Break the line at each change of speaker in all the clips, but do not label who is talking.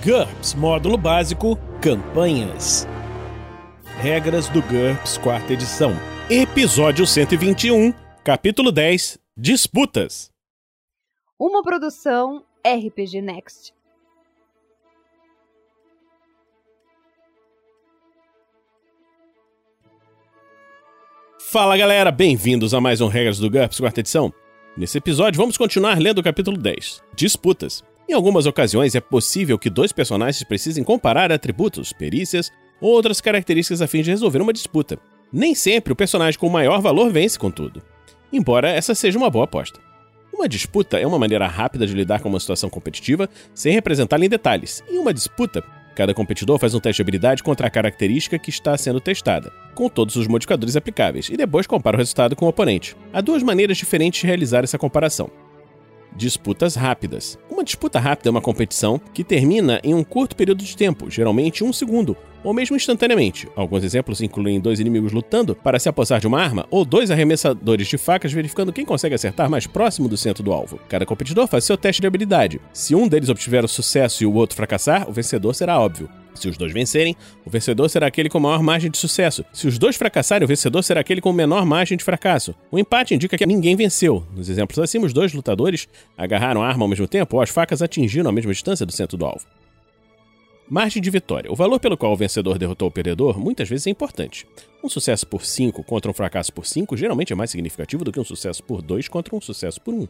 GURPS Módulo Básico Campanhas. Regras do GURPS Quarta Edição. Episódio 121, Capítulo 10 Disputas.
Uma produção RPG Next.
Fala galera, bem-vindos a mais um Regras do GURPS Quarta Edição. Nesse episódio, vamos continuar lendo o capítulo 10 Disputas. Em algumas ocasiões, é possível que dois personagens precisem comparar atributos, perícias ou outras características a fim de resolver uma disputa. Nem sempre o personagem com maior valor vence, contudo. Embora essa seja uma boa aposta. Uma disputa é uma maneira rápida de lidar com uma situação competitiva sem representá-la em detalhes. Em uma disputa, cada competidor faz um teste de habilidade contra a característica que está sendo testada, com todos os modificadores aplicáveis, e depois compara o resultado com o oponente. Há duas maneiras diferentes de realizar essa comparação. Disputas rápidas. Uma disputa rápida é uma competição que termina em um curto período de tempo, geralmente um segundo, ou mesmo instantaneamente. Alguns exemplos incluem dois inimigos lutando para se apossar de uma arma, ou dois arremessadores de facas verificando quem consegue acertar mais próximo do centro do alvo. Cada competidor faz seu teste de habilidade. Se um deles obtiver o sucesso e o outro fracassar, o vencedor será óbvio. Se os dois vencerem, o vencedor será aquele com maior margem de sucesso. Se os dois fracassarem, o vencedor será aquele com menor margem de fracasso. O empate indica que ninguém venceu. Nos exemplos acima, os dois lutadores agarraram a arma ao mesmo tempo ou as facas atingiram a mesma distância do centro do alvo. Margem de vitória. O valor pelo qual o vencedor derrotou o perdedor muitas vezes é importante. Um sucesso por 5 contra um fracasso por 5 geralmente é mais significativo do que um sucesso por 2 contra um sucesso por 1. Um.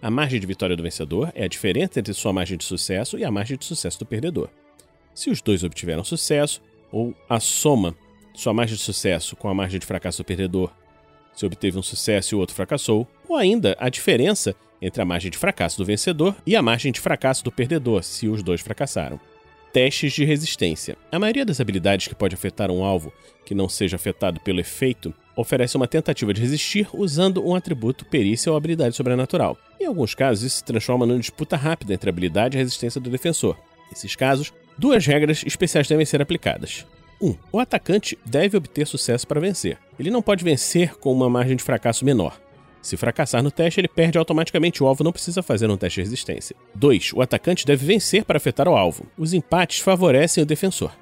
A margem de vitória do vencedor é a diferença entre sua margem de sucesso e a margem de sucesso do perdedor. Se os dois obtiveram sucesso, ou a soma sua margem de sucesso com a margem de fracasso do perdedor, se obteve um sucesso e o outro fracassou, ou ainda a diferença entre a margem de fracasso do vencedor e a margem de fracasso do perdedor, se os dois fracassaram testes de resistência. A maioria das habilidades que pode afetar um alvo que não seja afetado pelo efeito oferece uma tentativa de resistir usando um atributo, perícia ou habilidade sobrenatural. Em alguns casos, isso se transforma numa disputa rápida entre a habilidade e a resistência do defensor. Nesses casos, duas regras especiais devem ser aplicadas. 1. Um, o atacante deve obter sucesso para vencer. Ele não pode vencer com uma margem de fracasso menor. Se fracassar no teste, ele perde automaticamente o alvo, não precisa fazer um teste de resistência. 2. O atacante deve vencer para afetar o alvo. Os empates favorecem o defensor.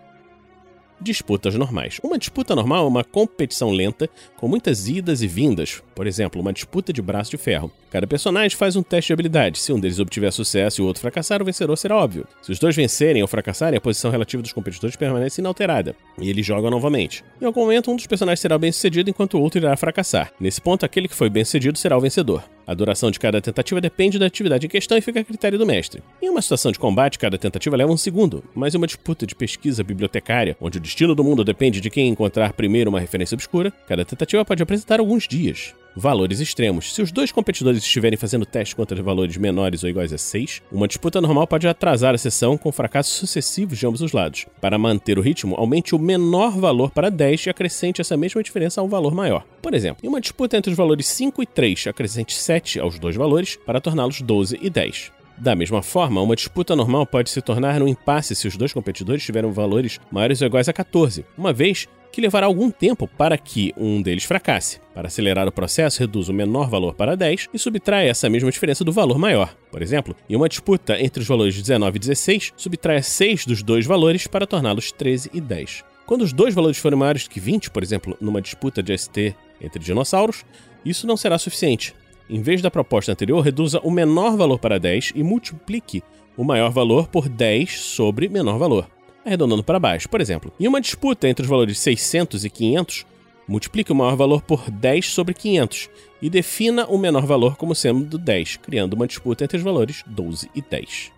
Disputas normais. Uma disputa normal é uma competição lenta, com muitas idas e vindas. Por exemplo, uma disputa de braço de ferro. Cada personagem faz um teste de habilidade. Se um deles obtiver sucesso e o outro fracassar, o vencedor será óbvio. Se os dois vencerem ou fracassarem, a posição relativa dos competidores permanece inalterada. E eles jogam novamente. Em algum momento, um dos personagens será bem sucedido enquanto o outro irá fracassar. Nesse ponto, aquele que foi bem sucedido será o vencedor. A duração de cada tentativa depende da atividade em questão e fica a critério do mestre. Em uma situação de combate, cada tentativa leva um segundo, mas em uma disputa de pesquisa bibliotecária, onde o destino do mundo depende de quem encontrar primeiro uma referência obscura, cada tentativa pode apresentar alguns dias. Valores extremos. Se os dois competidores estiverem fazendo teste contra valores menores ou iguais a 6, uma disputa normal pode atrasar a sessão com fracassos sucessivos de ambos os lados. Para manter o ritmo, aumente o menor valor para 10 e acrescente essa mesma diferença a um valor maior. Por exemplo, em uma disputa entre os valores 5 e 3, acrescente 7 aos dois valores para torná-los 12 e 10. Da mesma forma, uma disputa normal pode se tornar um impasse se os dois competidores tiverem valores maiores ou iguais a 14, uma vez que levará algum tempo para que um deles fracasse. Para acelerar o processo, reduz o menor valor para 10 e subtrai essa mesma diferença do valor maior. Por exemplo, em uma disputa entre os valores 19 e 16, subtrai 6 dos dois valores para torná-los 13 e 10. Quando os dois valores forem maiores que 20, por exemplo, numa disputa de ST entre dinossauros, isso não será suficiente. Em vez da proposta anterior, reduza o menor valor para 10 e multiplique o maior valor por 10 sobre menor valor arredondando para baixo. Por exemplo, em uma disputa entre os valores 600 e 500, multiplique o maior valor por 10 sobre 500 e defina o menor valor como sendo 10, criando uma disputa entre os valores 12 e 10.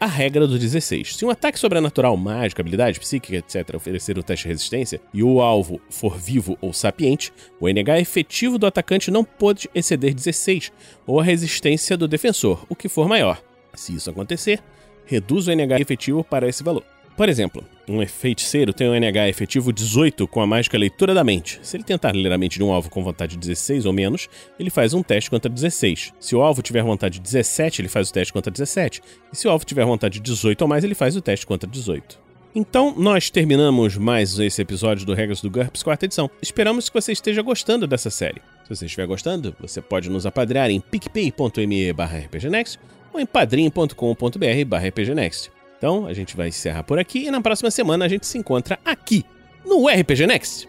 A regra do 16. Se um ataque sobrenatural, mágico, habilidade psíquica, etc., oferecer o teste de resistência e o alvo for vivo ou sapiente, o NH efetivo do atacante não pode exceder 16, ou a resistência do defensor, o que for maior. Se isso acontecer, reduz o NH efetivo para esse valor. Por exemplo, um feiticeiro tem um NH efetivo 18 com a mágica leitura da mente. Se ele tentar ler a mente de um alvo com vontade 16 ou menos, ele faz um teste contra 16. Se o alvo tiver vontade 17, ele faz o teste contra 17. E se o alvo tiver vontade 18 ou mais, ele faz o teste contra 18. Então, nós terminamos mais esse episódio do Regras do GURPS, quarta edição. Esperamos que você esteja gostando dessa série. Se você estiver gostando, você pode nos apadrear em picpay.me rpgnext ou em padrim.com.br rpgnext. Então, a gente vai encerrar por aqui e na próxima semana a gente se encontra aqui no RPG Next.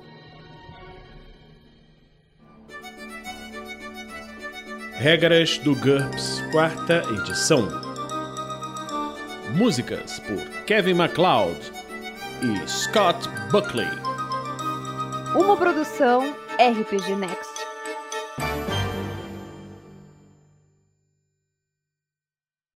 Regras do GURPS, quarta edição. Músicas por Kevin MacLeod e Scott Buckley.
Uma produção RPG Next.